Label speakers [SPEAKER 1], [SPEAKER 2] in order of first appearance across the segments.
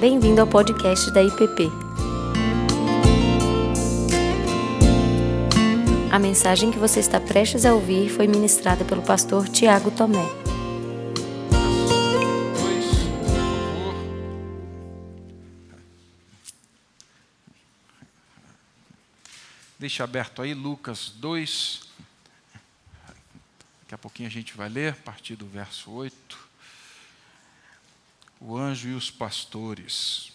[SPEAKER 1] Bem-vindo ao podcast da IPP. A mensagem que você está prestes a ouvir foi ministrada pelo pastor Tiago Tomé.
[SPEAKER 2] Deixa aberto aí Lucas 2. Daqui a pouquinho a gente vai ler, a partir do verso 8. O anjo e os pastores.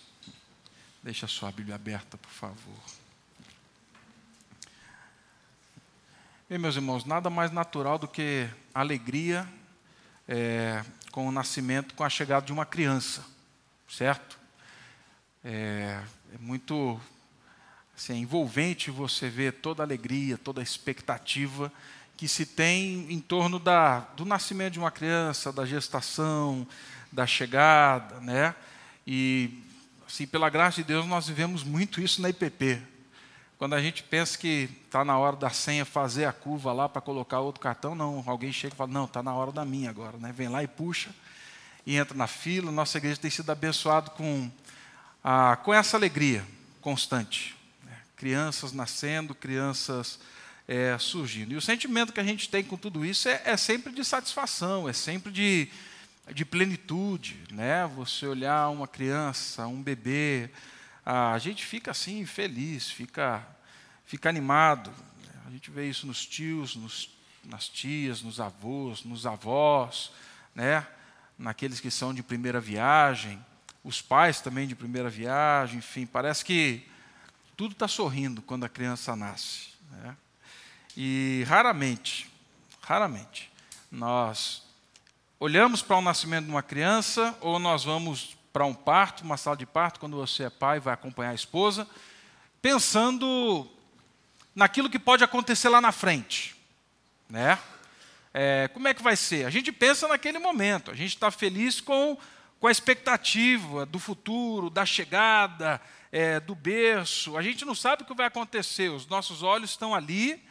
[SPEAKER 2] Deixa a sua Bíblia aberta, por favor. Bem, meus irmãos, nada mais natural do que alegria é, com o nascimento, com a chegada de uma criança, certo? É, é muito assim, é envolvente você ver toda a alegria, toda a expectativa que se tem em torno da, do nascimento de uma criança, da gestação, da chegada, né? E, assim, pela graça de Deus, nós vivemos muito isso na IPP. Quando a gente pensa que está na hora da senha fazer a curva lá para colocar outro cartão, não. Alguém chega e fala, não, está na hora da minha agora. Né? Vem lá e puxa, e entra na fila. Nossa igreja tem sido abençoada com, a, com essa alegria constante. Né? Crianças nascendo, crianças é, surgindo. E o sentimento que a gente tem com tudo isso é, é sempre de satisfação, é sempre de, de plenitude. Né? Você olhar uma criança, um bebê, a gente fica assim feliz, fica, fica animado. A gente vê isso nos tios, nos, nas tias, nos avós, nos avós, né? naqueles que são de primeira viagem, os pais também de primeira viagem, enfim, parece que tudo está sorrindo quando a criança nasce. Né? E raramente, raramente, nós olhamos para o nascimento de uma criança ou nós vamos para um parto, uma sala de parto, quando você é pai, vai acompanhar a esposa, pensando naquilo que pode acontecer lá na frente, né? É, como é que vai ser? A gente pensa naquele momento, a gente está feliz com, com a expectativa do futuro, da chegada, é, do berço. A gente não sabe o que vai acontecer, os nossos olhos estão ali,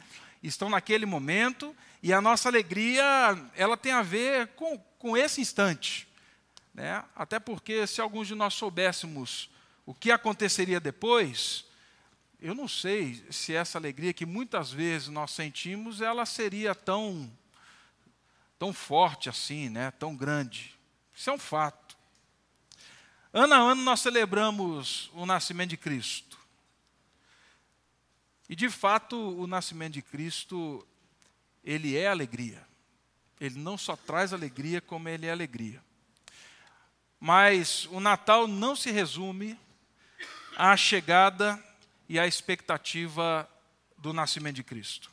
[SPEAKER 2] estão naquele momento, e a nossa alegria ela tem a ver com, com esse instante. Né? Até porque, se alguns de nós soubéssemos o que aconteceria depois, eu não sei se essa alegria que muitas vezes nós sentimos, ela seria tão, tão forte assim, né? tão grande. Isso é um fato. Ano a ano nós celebramos o nascimento de Cristo. E de fato, o nascimento de Cristo, ele é alegria. Ele não só traz alegria, como ele é alegria. Mas o Natal não se resume à chegada e à expectativa do nascimento de Cristo.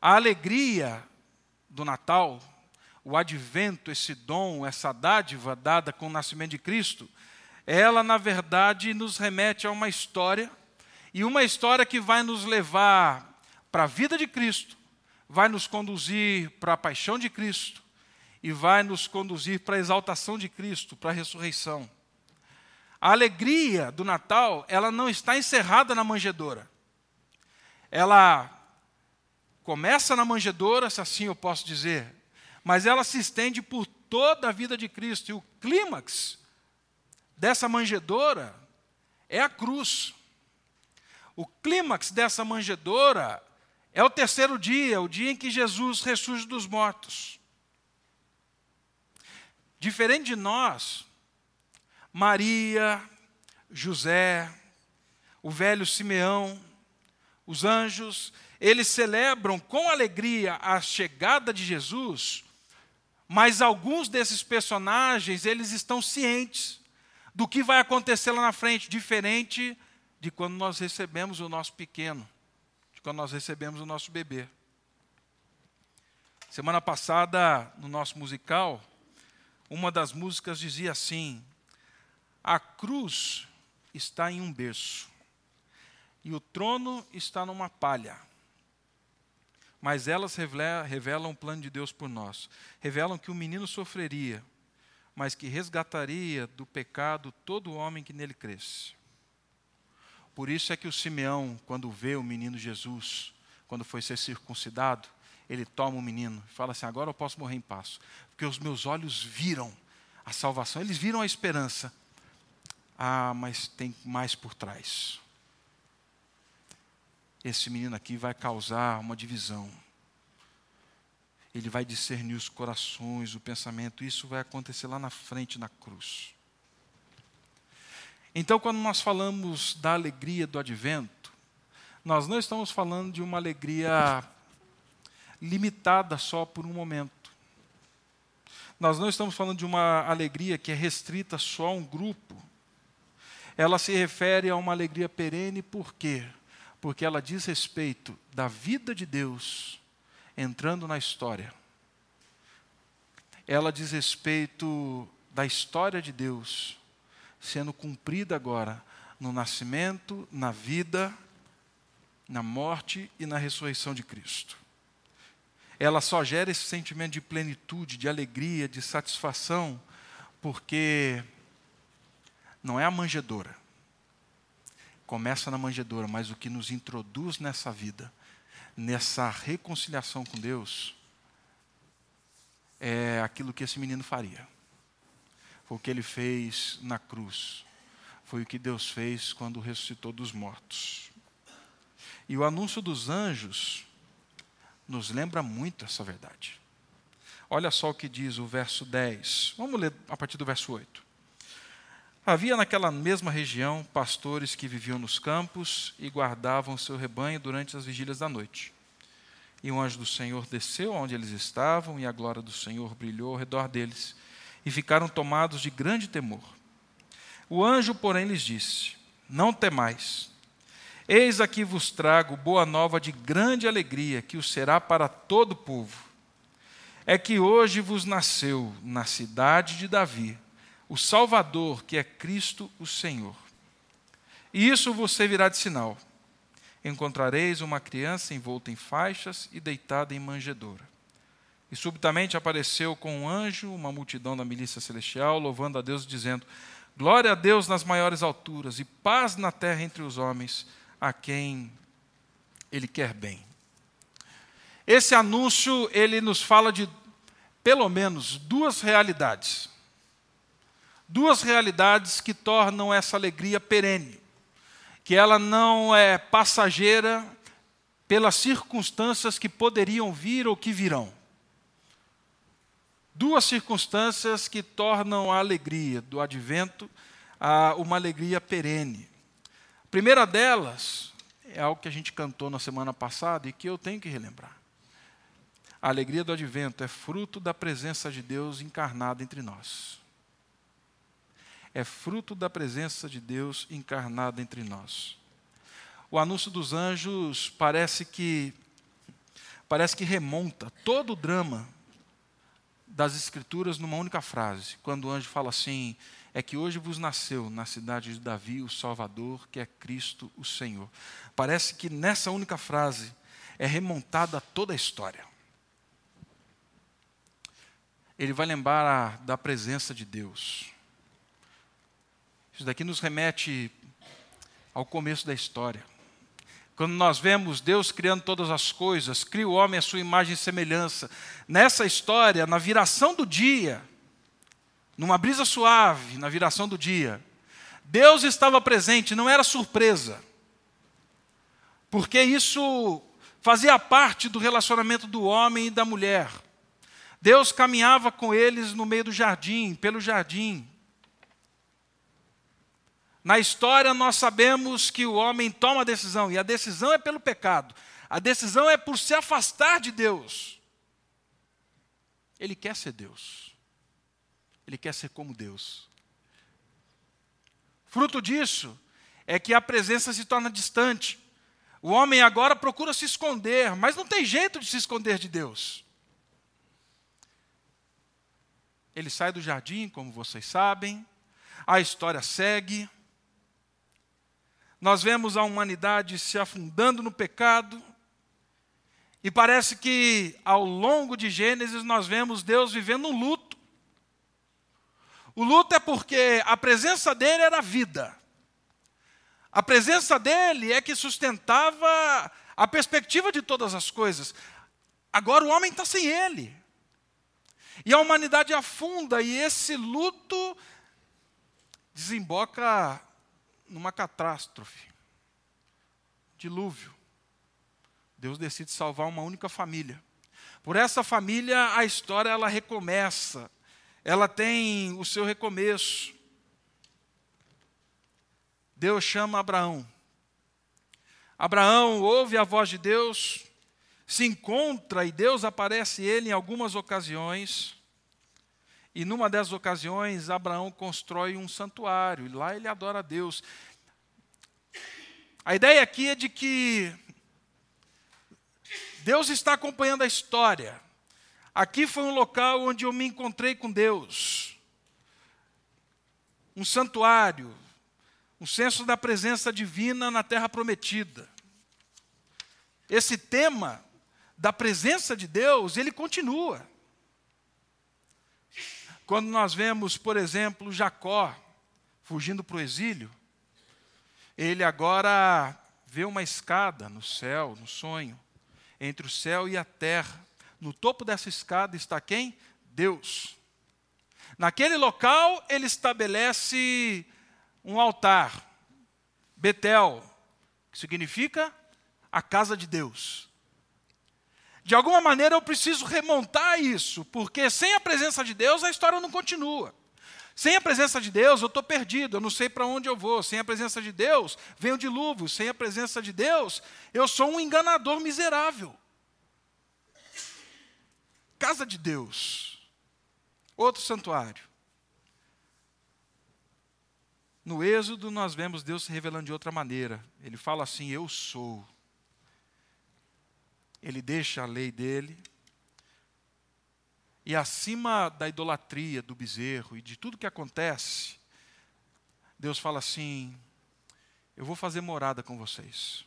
[SPEAKER 2] A alegria do Natal, o advento, esse dom, essa dádiva dada com o nascimento de Cristo, ela, na verdade, nos remete a uma história, e uma história que vai nos levar para a vida de Cristo, vai nos conduzir para a paixão de Cristo, e vai nos conduzir para a exaltação de Cristo, para a ressurreição. A alegria do Natal, ela não está encerrada na manjedoura. Ela começa na manjedoura, se assim eu posso dizer, mas ela se estende por toda a vida de Cristo. E o clímax dessa manjedoura é a cruz. O clímax dessa manjedoura é o terceiro dia, o dia em que Jesus ressurge dos mortos. Diferente de nós, Maria, José, o velho Simeão, os anjos, eles celebram com alegria a chegada de Jesus, mas alguns desses personagens, eles estão cientes do que vai acontecer lá na frente, diferente de quando nós recebemos o nosso pequeno, quando nós recebemos o nosso bebê. Semana passada, no nosso musical, uma das músicas dizia assim: A cruz está em um berço, e o trono está numa palha. Mas elas revelam o plano de Deus por nós. Revelam que o menino sofreria, mas que resgataria do pecado todo homem que nele cresce. Por isso é que o Simeão, quando vê o menino Jesus, quando foi ser circuncidado, ele toma o menino e fala assim: agora eu posso morrer em paz, porque os meus olhos viram a salvação, eles viram a esperança. Ah, mas tem mais por trás. Esse menino aqui vai causar uma divisão. Ele vai discernir os corações, o pensamento. Isso vai acontecer lá na frente, na cruz. Então, quando nós falamos da alegria do advento, nós não estamos falando de uma alegria limitada só por um momento. Nós não estamos falando de uma alegria que é restrita só a um grupo. Ela se refere a uma alegria perene, por quê? Porque ela diz respeito da vida de Deus entrando na história. Ela diz respeito da história de Deus sendo cumprida agora no nascimento, na vida, na morte e na ressurreição de Cristo ela só gera esse sentimento de plenitude, de alegria, de satisfação, porque não é a manjedoura. Começa na manjedoura, mas o que nos introduz nessa vida, nessa reconciliação com Deus, é aquilo que esse menino faria. O que ele fez na cruz. Foi o que Deus fez quando ressuscitou dos mortos. E o anúncio dos anjos nos lembra muito essa verdade. Olha só o que diz o verso 10. Vamos ler a partir do verso 8. Havia naquela mesma região pastores que viviam nos campos e guardavam seu rebanho durante as vigílias da noite. E o anjo do Senhor desceu onde eles estavam, e a glória do Senhor brilhou ao redor deles, e ficaram tomados de grande temor. O anjo, porém, lhes disse: Não temais, Eis aqui vos trago boa nova de grande alegria, que o será para todo o povo. É que hoje vos nasceu na cidade de Davi o Salvador, que é Cristo o Senhor. E isso vos servirá de sinal. Encontrareis uma criança envolta em faixas e deitada em manjedoura. E subitamente apareceu com um anjo uma multidão da milícia celestial, louvando a Deus, dizendo: Glória a Deus nas maiores alturas e paz na terra entre os homens a quem ele quer bem. Esse anúncio ele nos fala de pelo menos duas realidades. Duas realidades que tornam essa alegria perene, que ela não é passageira pelas circunstâncias que poderiam vir ou que virão. Duas circunstâncias que tornam a alegria do advento uma alegria perene primeira delas é algo que a gente cantou na semana passada e que eu tenho que relembrar. A alegria do advento é fruto da presença de Deus encarnada entre nós. É fruto da presença de Deus encarnada entre nós. O anúncio dos anjos parece que parece que remonta todo o drama das escrituras numa única frase, quando o anjo fala assim: é que hoje vos nasceu na cidade de Davi o Salvador, que é Cristo o Senhor. Parece que nessa única frase é remontada toda a história. Ele vai lembrar da presença de Deus. Isso daqui nos remete ao começo da história. Quando nós vemos Deus criando todas as coisas, cria o homem à sua imagem e semelhança. Nessa história, na viração do dia, numa brisa suave, na viração do dia, Deus estava presente, não era surpresa, porque isso fazia parte do relacionamento do homem e da mulher. Deus caminhava com eles no meio do jardim, pelo jardim. Na história, nós sabemos que o homem toma a decisão, e a decisão é pelo pecado, a decisão é por se afastar de Deus. Ele quer ser Deus. Ele quer ser como Deus. Fruto disso é que a presença se torna distante. O homem agora procura se esconder, mas não tem jeito de se esconder de Deus. Ele sai do jardim, como vocês sabem, a história segue. Nós vemos a humanidade se afundando no pecado, e parece que ao longo de Gênesis nós vemos Deus vivendo um luto. O luto é porque a presença dele era vida. A presença dele é que sustentava a perspectiva de todas as coisas. Agora o homem está sem ele. E a humanidade afunda, e esse luto desemboca numa catástrofe dilúvio. Deus decide salvar uma única família. Por essa família, a história ela recomeça. Ela tem o seu recomeço. Deus chama Abraão. Abraão ouve a voz de Deus, se encontra e Deus aparece ele em algumas ocasiões. E numa dessas ocasiões, Abraão constrói um santuário, e lá ele adora a Deus. A ideia aqui é de que Deus está acompanhando a história. Aqui foi um local onde eu me encontrei com Deus. Um santuário, um senso da presença divina na terra prometida. Esse tema da presença de Deus, ele continua. Quando nós vemos, por exemplo, Jacó fugindo para o exílio, ele agora vê uma escada no céu, no sonho, entre o céu e a terra. No topo dessa escada está quem? Deus. Naquele local, ele estabelece um altar, Betel, que significa a casa de Deus. De alguma maneira eu preciso remontar isso, porque sem a presença de Deus a história não continua. Sem a presença de Deus eu estou perdido, eu não sei para onde eu vou. Sem a presença de Deus vem o dilúvio. Sem a presença de Deus eu sou um enganador miserável. Casa de Deus, outro santuário. No Êxodo, nós vemos Deus se revelando de outra maneira. Ele fala assim: Eu sou ele deixa a lei dele. E acima da idolatria, do bezerro e de tudo que acontece, Deus fala assim: Eu vou fazer morada com vocês.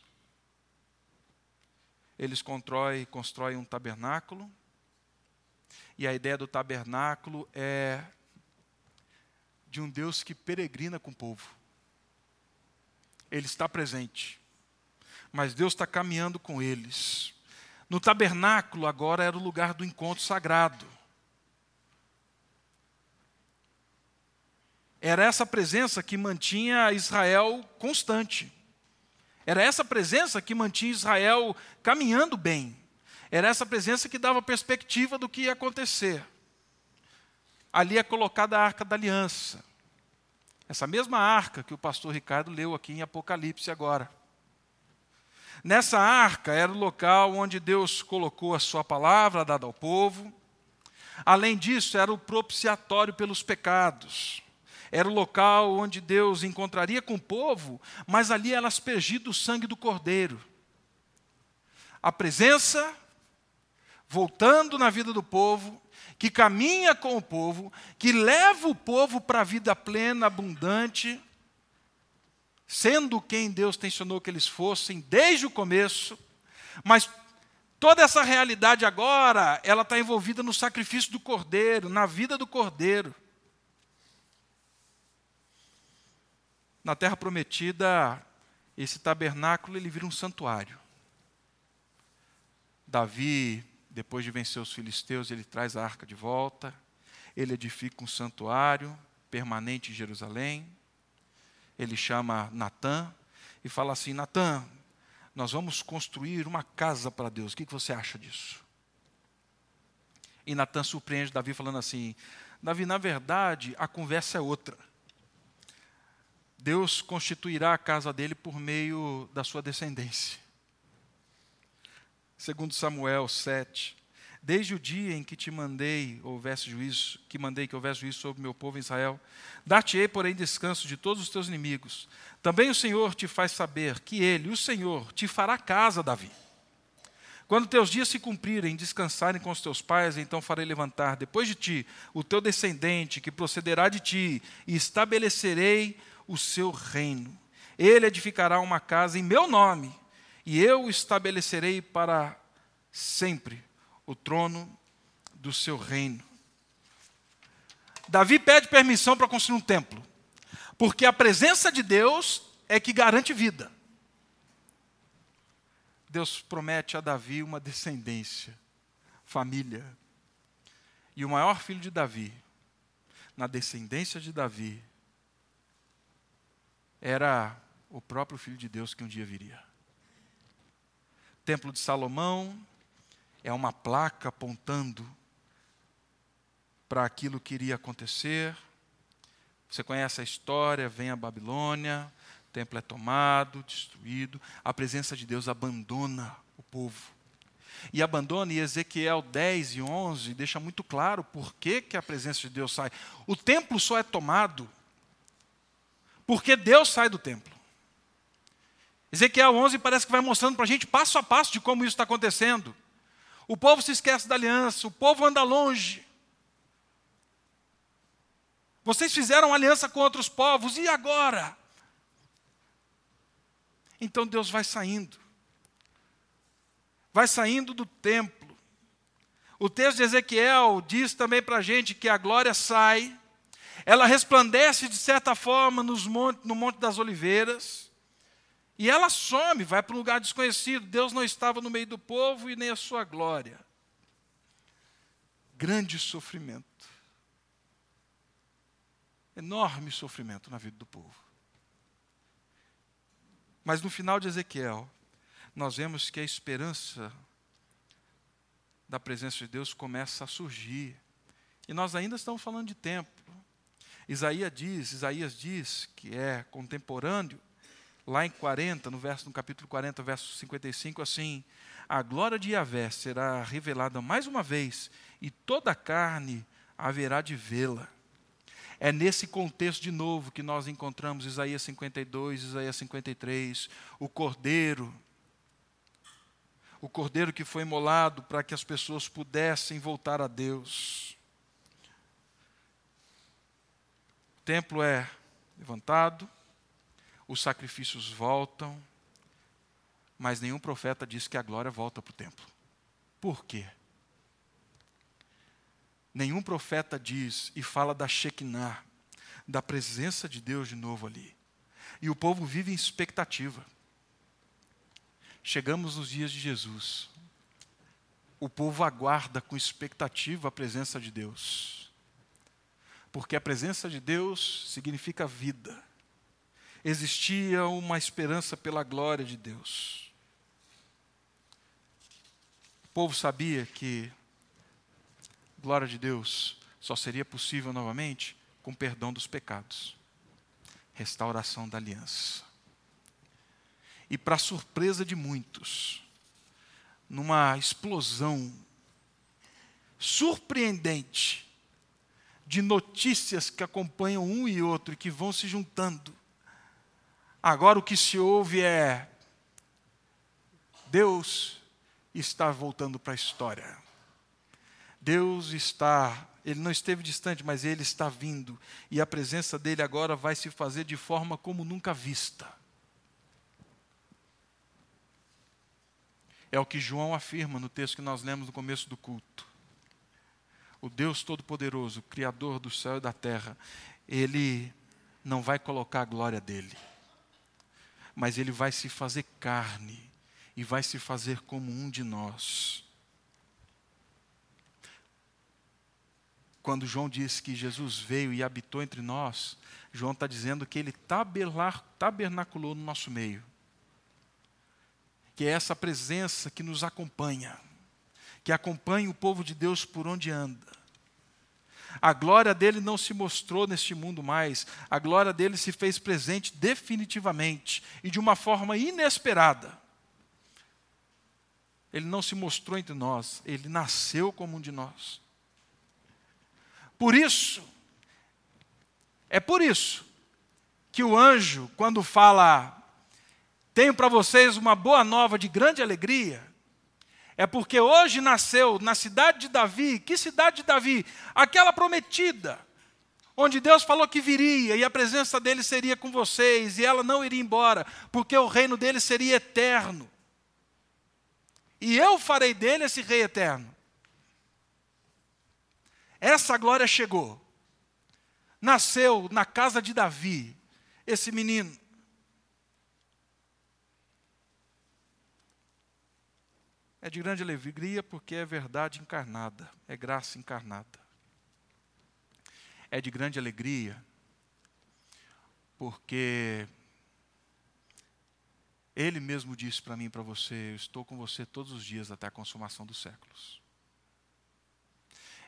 [SPEAKER 2] Eles constroem, constroem um tabernáculo, e a ideia do tabernáculo é de um Deus que peregrina com o povo. Ele está presente, mas Deus está caminhando com eles. No tabernáculo, agora era o lugar do encontro sagrado. Era essa presença que mantinha Israel constante. Era essa presença que mantinha Israel caminhando bem. Era essa presença que dava perspectiva do que ia acontecer. Ali é colocada a arca da aliança. Essa mesma arca que o pastor Ricardo leu aqui em Apocalipse agora. Nessa arca era o local onde Deus colocou a sua palavra dada ao povo. Além disso, era o propiciatório pelos pecados. Era o local onde Deus encontraria com o povo, mas ali era aspergido o sangue do cordeiro. A presença voltando na vida do povo, que caminha com o povo, que leva o povo para a vida plena, abundante, sendo quem Deus tensionou que eles fossem desde o começo, mas toda essa realidade agora, ela está envolvida no sacrifício do cordeiro, na vida do cordeiro. Na terra prometida, esse tabernáculo ele vira um santuário. Davi, depois de vencer os filisteus, ele traz a arca de volta, ele edifica um santuário permanente em Jerusalém ele chama Natã e fala assim: Natã, nós vamos construir uma casa para Deus, o que você acha disso? E Natã surpreende Davi falando assim: Davi, na verdade, a conversa é outra. Deus constituirá a casa dele por meio da sua descendência. Segundo Samuel 7, Desde o dia em que te mandei houvesse juízo, que mandei que houvesse juízo sobre o meu povo Israel, dar-te-ei, porém, descanso de todos os teus inimigos. Também o Senhor te faz saber que Ele, o Senhor, te fará casa, Davi. Quando teus dias se cumprirem, descansarem com os teus pais, então farei levantar depois de ti o teu descendente, que procederá de ti, e estabelecerei o seu reino. Ele edificará uma casa em meu nome, e eu o estabelecerei para sempre o trono do seu reino. Davi pede permissão para construir um templo, porque a presença de Deus é que garante vida. Deus promete a Davi uma descendência, família. E o maior filho de Davi, na descendência de Davi, era o próprio Filho de Deus que um dia viria. Templo de Salomão é uma placa apontando para aquilo que iria acontecer. Você conhece a história, vem a Babilônia, o templo é tomado, destruído, a presença de Deus abandona o povo. E abandona, e Ezequiel 10 e 11 deixa muito claro por que, que a presença de Deus sai. O templo só é tomado porque Deus sai do templo. Ezequiel 11 parece que vai mostrando para a gente passo a passo de como isso está acontecendo. O povo se esquece da aliança, o povo anda longe. Vocês fizeram aliança com outros povos, e agora? Então Deus vai saindo. Vai saindo do templo. O texto de Ezequiel diz também para a gente que a glória sai, ela resplandece de certa forma nos no Monte das Oliveiras, e ela some, vai para um lugar desconhecido. Deus não estava no meio do povo e nem a sua glória. Grande sofrimento. Enorme sofrimento na vida do povo. Mas no final de Ezequiel, nós vemos que a esperança da presença de Deus começa a surgir. E nós ainda estamos falando de templo. Isaías diz, Isaías diz que é contemporâneo lá em 40, no verso no capítulo 40, verso 55, assim: A glória de Yahvé será revelada mais uma vez, e toda a carne haverá de vê-la. É nesse contexto de novo que nós encontramos Isaías 52, Isaías 53, o cordeiro o cordeiro que foi imolado para que as pessoas pudessem voltar a Deus. O templo é levantado, os sacrifícios voltam, mas nenhum profeta diz que a glória volta para o templo. Por quê? Nenhum profeta diz e fala da Shekinah, da presença de Deus de novo ali. E o povo vive em expectativa. Chegamos nos dias de Jesus. O povo aguarda com expectativa a presença de Deus. Porque a presença de Deus significa vida existia uma esperança pela glória de Deus. O povo sabia que glória de Deus só seria possível novamente com perdão dos pecados, restauração da aliança. E para surpresa de muitos, numa explosão surpreendente de notícias que acompanham um e outro e que vão se juntando, Agora o que se ouve é: Deus está voltando para a história. Deus está, ele não esteve distante, mas ele está vindo, e a presença dele agora vai se fazer de forma como nunca vista. É o que João afirma no texto que nós lemos no começo do culto. O Deus Todo-Poderoso, Criador do céu e da terra, ele não vai colocar a glória dele mas ele vai se fazer carne e vai se fazer como um de nós. Quando João diz que Jesus veio e habitou entre nós, João está dizendo que ele tabernaculou no nosso meio. Que é essa presença que nos acompanha, que acompanha o povo de Deus por onde anda a glória dele não se mostrou neste mundo mais, a glória dele se fez presente definitivamente e de uma forma inesperada. Ele não se mostrou entre nós, ele nasceu como um de nós. Por isso, é por isso que o anjo, quando fala, tenho para vocês uma boa nova de grande alegria, é porque hoje nasceu na cidade de Davi, que cidade de Davi? Aquela prometida, onde Deus falou que viria e a presença dele seria com vocês e ela não iria embora, porque o reino dele seria eterno. E eu farei dele esse rei eterno. Essa glória chegou. Nasceu na casa de Davi, esse menino. É de grande alegria porque é verdade encarnada, é graça encarnada. É de grande alegria porque Ele mesmo disse para mim e para você: Eu estou com você todos os dias até a consumação dos séculos.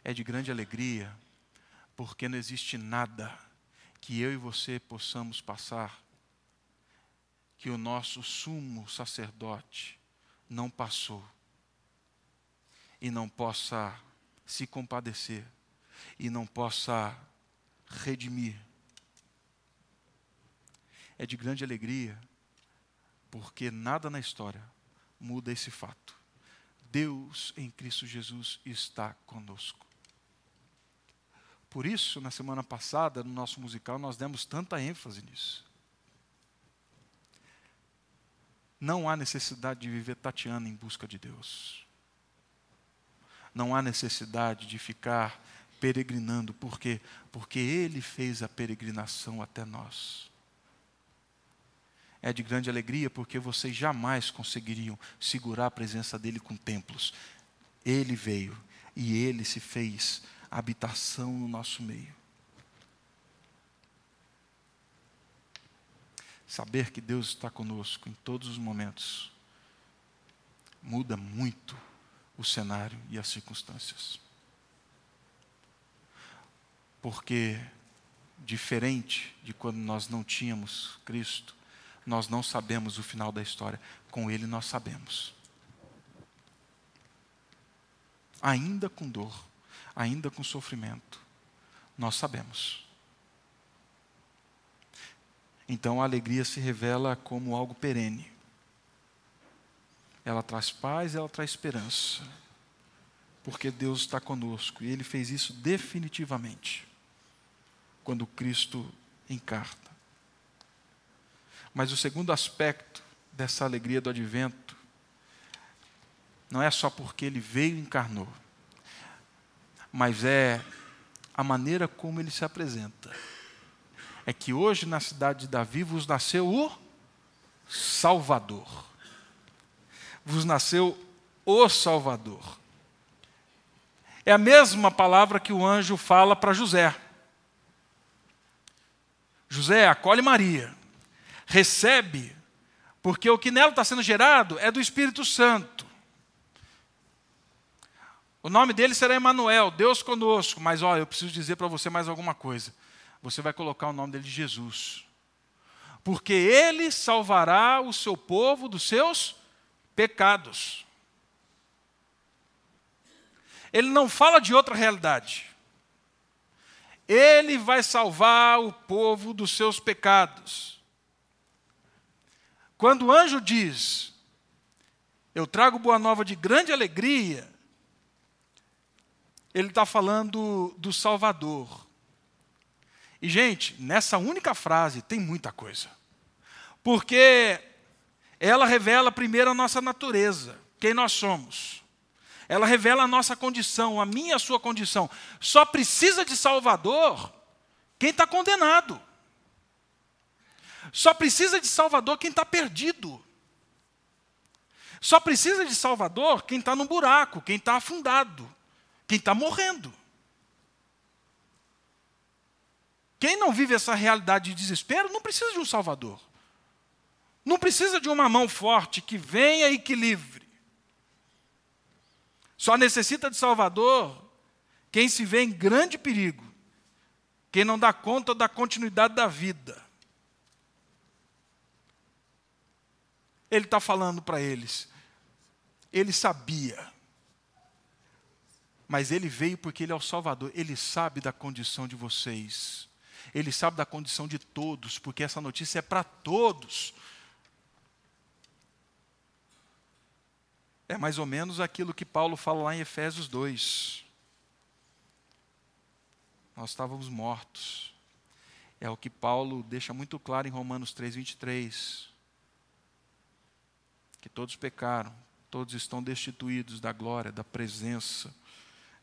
[SPEAKER 2] É de grande alegria, porque não existe nada que eu e você possamos passar que o nosso sumo sacerdote não passou e não possa se compadecer e não possa redimir. É de grande alegria porque nada na história muda esse fato. Deus em Cristo Jesus está conosco. Por isso, na semana passada, no nosso musical, nós demos tanta ênfase nisso. Não há necessidade de viver tateando em busca de Deus. Não há necessidade de ficar peregrinando, por quê? Porque Ele fez a peregrinação até nós é de grande alegria, porque vocês jamais conseguiriam segurar a presença dele com templos. Ele veio e ele se fez habitação no nosso meio. Saber que Deus está conosco em todos os momentos muda muito o cenário e as circunstâncias. Porque, diferente de quando nós não tínhamos Cristo, nós não sabemos o final da história, com Ele nós sabemos. Ainda com dor, ainda com sofrimento, nós sabemos. Então a alegria se revela como algo perene. Ela traz paz, ela traz esperança. Porque Deus está conosco e Ele fez isso definitivamente quando Cristo encarna. Mas o segundo aspecto dessa alegria do advento não é só porque ele veio e encarnou, mas é a maneira como ele se apresenta. É que hoje na cidade de Davi vos nasceu o Salvador. Vos nasceu o Salvador. É a mesma palavra que o anjo fala para José. José, acolhe Maria recebe, porque o que nela está sendo gerado é do Espírito Santo. O nome dele será Emanuel, Deus conosco. Mas olha, eu preciso dizer para você mais alguma coisa. Você vai colocar o nome dele de Jesus. Porque ele salvará o seu povo dos seus pecados. Ele não fala de outra realidade. Ele vai salvar o povo dos seus pecados. Quando o anjo diz, eu trago boa nova de grande alegria, ele está falando do Salvador. E, gente, nessa única frase tem muita coisa. Porque ela revela primeiro a nossa natureza, quem nós somos. Ela revela a nossa condição, a minha a sua condição. Só precisa de Salvador quem está condenado. Só precisa de Salvador quem está perdido. Só precisa de Salvador quem está no buraco, quem está afundado, quem está morrendo. Quem não vive essa realidade de desespero não precisa de um Salvador. Não precisa de uma mão forte que venha e que livre. Só necessita de Salvador quem se vê em grande perigo, quem não dá conta da continuidade da vida. Ele está falando para eles. Ele sabia. Mas ele veio porque ele é o Salvador. Ele sabe da condição de vocês. Ele sabe da condição de todos, porque essa notícia é para todos. É mais ou menos aquilo que Paulo fala lá em Efésios 2. Nós estávamos mortos. É o que Paulo deixa muito claro em Romanos 3, 23 que todos pecaram, todos estão destituídos da glória, da presença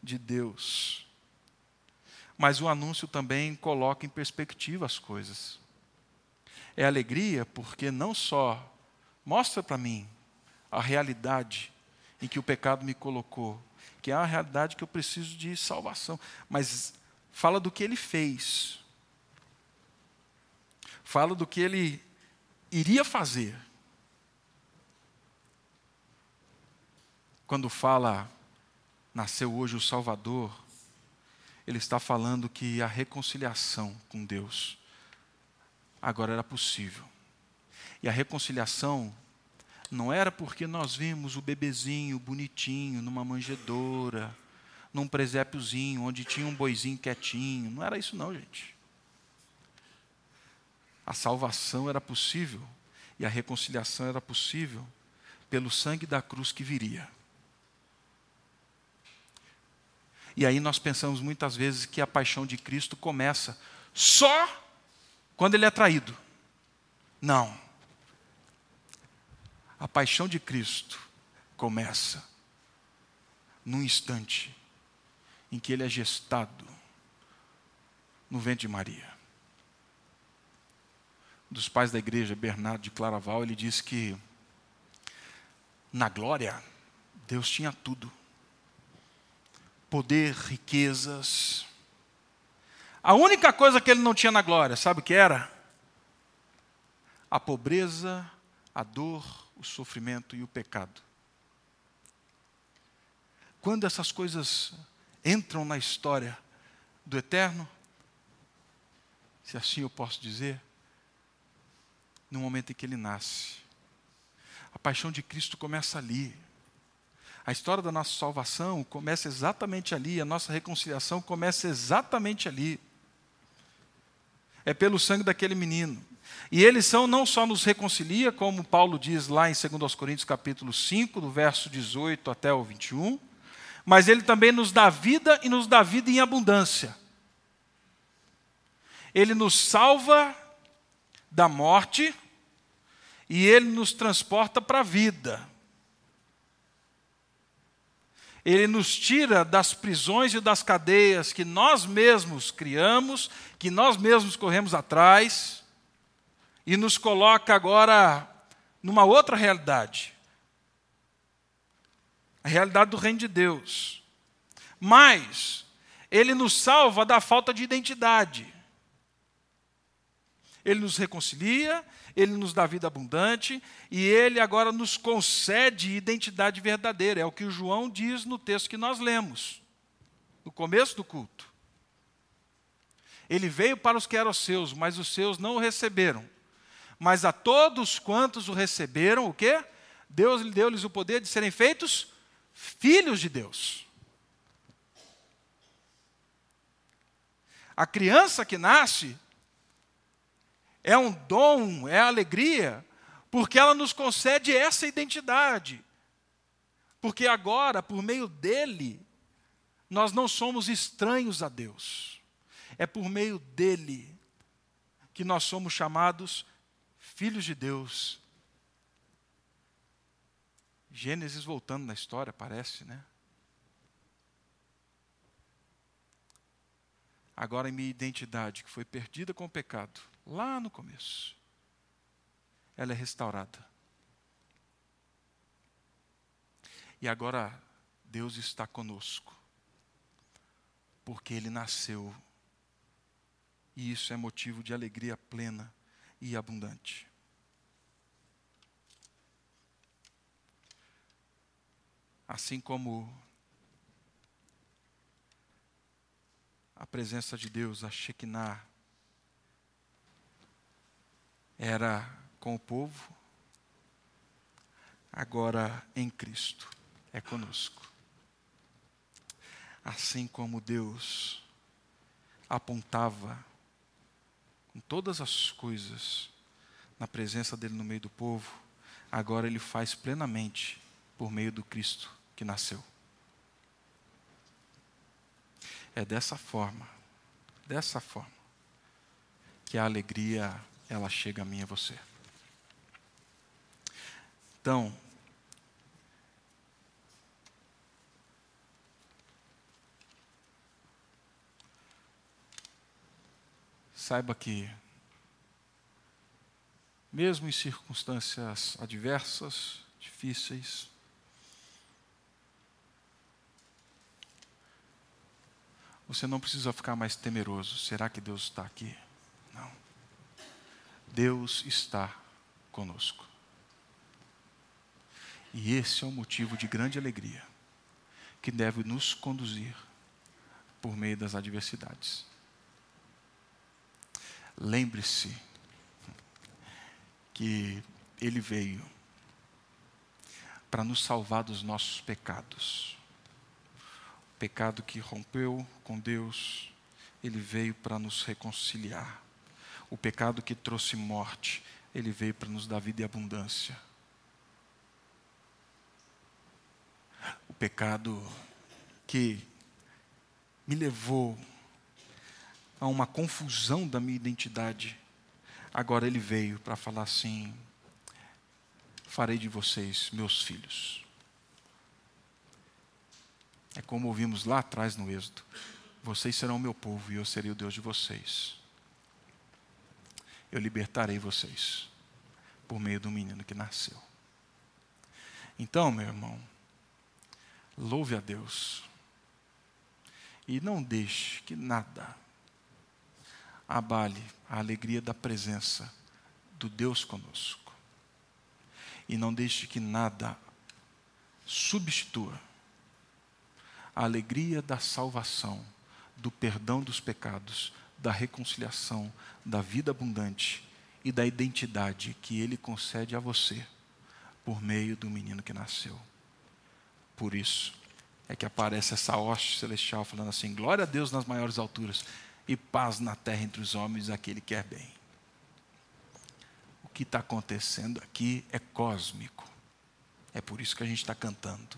[SPEAKER 2] de Deus. Mas o anúncio também coloca em perspectiva as coisas. É alegria porque não só mostra para mim a realidade em que o pecado me colocou, que é a realidade que eu preciso de salvação. Mas fala do que ele fez, fala do que ele iria fazer. Quando fala, nasceu hoje o Salvador, ele está falando que a reconciliação com Deus agora era possível. E a reconciliação não era porque nós vimos o bebezinho bonitinho numa manjedoura, num presépiozinho onde tinha um boizinho quietinho. Não era isso não, gente. A salvação era possível e a reconciliação era possível pelo sangue da cruz que viria. E aí nós pensamos muitas vezes que a paixão de Cristo começa só quando ele é traído. Não. A paixão de Cristo começa num instante em que ele é gestado no ventre de Maria. Dos pais da igreja, Bernardo de Claraval, ele diz que na glória, Deus tinha tudo poder, riquezas. A única coisa que ele não tinha na glória, sabe o que era? A pobreza, a dor, o sofrimento e o pecado. Quando essas coisas entram na história do eterno, se assim eu posso dizer, no momento em que ele nasce. A paixão de Cristo começa ali. A história da nossa salvação começa exatamente ali, a nossa reconciliação começa exatamente ali. É pelo sangue daquele menino. E eles são não só nos reconcilia, como Paulo diz lá em 2 Coríntios capítulo 5, do verso 18 até o 21, mas ele também nos dá vida e nos dá vida em abundância. Ele nos salva da morte e ele nos transporta para a vida. Ele nos tira das prisões e das cadeias que nós mesmos criamos, que nós mesmos corremos atrás, e nos coloca agora numa outra realidade a realidade do reino de Deus. Mas, ele nos salva da falta de identidade. Ele nos reconcilia, ele nos dá vida abundante e ele agora nos concede identidade verdadeira. É o que o João diz no texto que nós lemos, no começo do culto. Ele veio para os que eram seus, mas os seus não o receberam. Mas a todos quantos o receberam, o quê? Deus lhe deu-lhes o poder de serem feitos filhos de Deus. A criança que nasce é um dom, é alegria, porque ela nos concede essa identidade. Porque agora, por meio dele, nós não somos estranhos a Deus. É por meio dele que nós somos chamados filhos de Deus. Gênesis voltando na história, parece, né? Agora, minha identidade, que foi perdida com o pecado, lá no começo, ela é restaurada. E agora Deus está conosco, porque Ele nasceu, e isso é motivo de alegria plena e abundante. Assim como a presença de Deus, a Shekinah, era com o povo, agora em Cristo é conosco. Assim como Deus apontava com todas as coisas na presença dele no meio do povo, agora ele faz plenamente por meio do Cristo que nasceu. É dessa forma, dessa forma, que a alegria ela chega a mim e a você. Então, saiba que, mesmo em circunstâncias adversas, difíceis, você não precisa ficar mais temeroso. Será que Deus está aqui? Deus está conosco. E esse é um motivo de grande alegria que deve nos conduzir por meio das adversidades. Lembre-se que Ele veio para nos salvar dos nossos pecados. O pecado que rompeu com Deus, Ele veio para nos reconciliar. O pecado que trouxe morte, Ele veio para nos dar vida e abundância. O pecado que me levou a uma confusão da minha identidade. Agora ele veio para falar assim: farei de vocês meus filhos. É como ouvimos lá atrás no Êxodo: vocês serão meu povo e eu serei o Deus de vocês. Eu libertarei vocês por meio do menino que nasceu. Então, meu irmão, louve a Deus e não deixe que nada abale a alegria da presença do Deus conosco. E não deixe que nada substitua a alegria da salvação, do perdão dos pecados, da reconciliação, da vida abundante e da identidade que Ele concede a você por meio do menino que nasceu. Por isso, é que aparece essa hoste celestial falando assim: glória a Deus nas maiores alturas e paz na terra entre os homens, aquele que quer bem. O que está acontecendo aqui é cósmico. É por isso que a gente está cantando.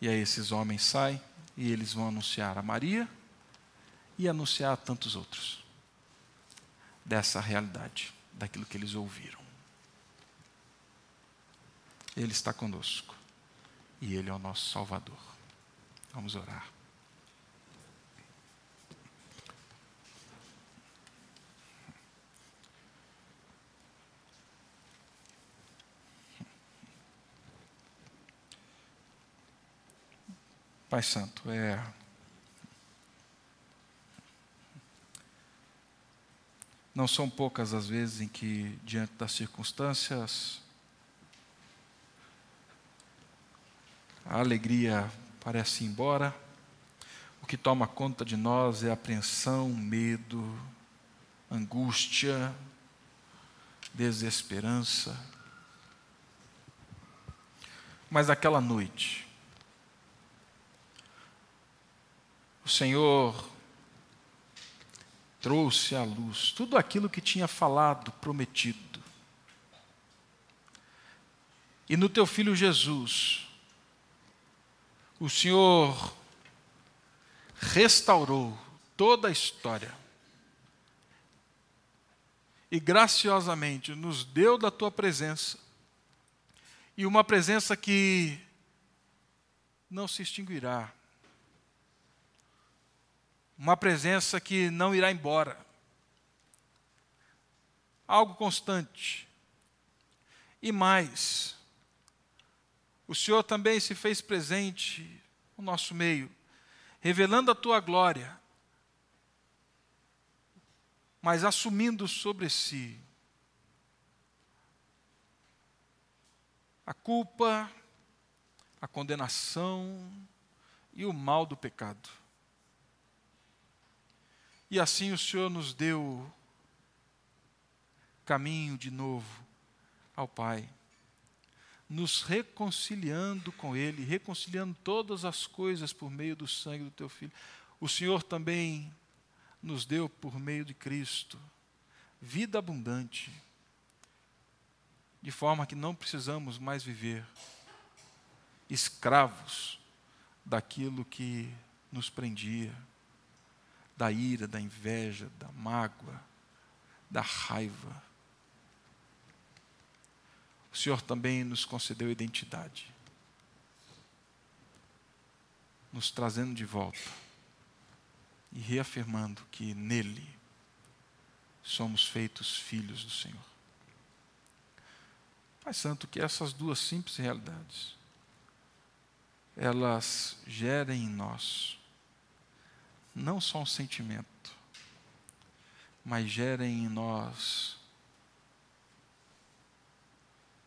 [SPEAKER 2] E aí esses homens saem e eles vão anunciar a Maria e anunciar a tantos outros dessa realidade, daquilo que eles ouviram. Ele está conosco e Ele é o nosso Salvador. Vamos orar. Pai Santo, é. Não são poucas as vezes em que, diante das circunstâncias, a alegria parece ir embora, o que toma conta de nós é apreensão, medo, angústia, desesperança. Mas aquela noite, o Senhor trouxe à luz tudo aquilo que tinha falado, prometido. E no teu filho Jesus, o Senhor restaurou toda a história. E graciosamente nos deu da tua presença, e uma presença que não se extinguirá, uma presença que não irá embora, algo constante, e mais, o Senhor também se fez presente no nosso meio, revelando a tua glória, mas assumindo sobre si a culpa, a condenação e o mal do pecado. E assim o Senhor nos deu caminho de novo ao Pai nos reconciliando com Ele, reconciliando todas as coisas por meio do sangue do Teu Filho. O Senhor também nos deu, por meio de Cristo, vida abundante, de forma que não precisamos mais viver escravos daquilo que nos prendia, da ira, da inveja, da mágoa, da raiva o Senhor também nos concedeu identidade, nos trazendo de volta e reafirmando que nele somos feitos filhos do Senhor. Pai Santo, que essas duas simples realidades elas gerem em nós não só um sentimento, mas gerem em nós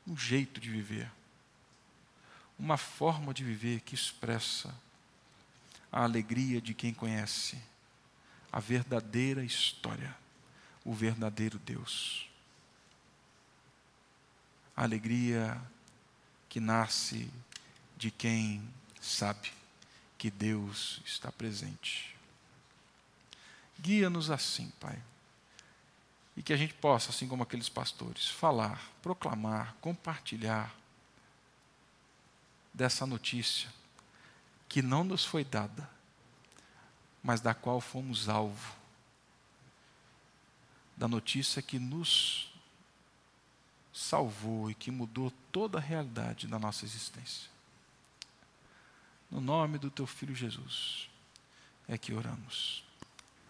[SPEAKER 2] um jeito de viver, uma forma de viver que expressa a alegria de quem conhece a verdadeira história, o verdadeiro Deus. A alegria que nasce de quem sabe que Deus está presente. Guia-nos assim, Pai. E que a gente possa, assim como aqueles pastores, falar, proclamar, compartilhar dessa notícia que não nos foi dada, mas da qual fomos alvo. Da notícia que nos salvou e que mudou toda a realidade da nossa existência. No nome do teu filho Jesus é que oramos.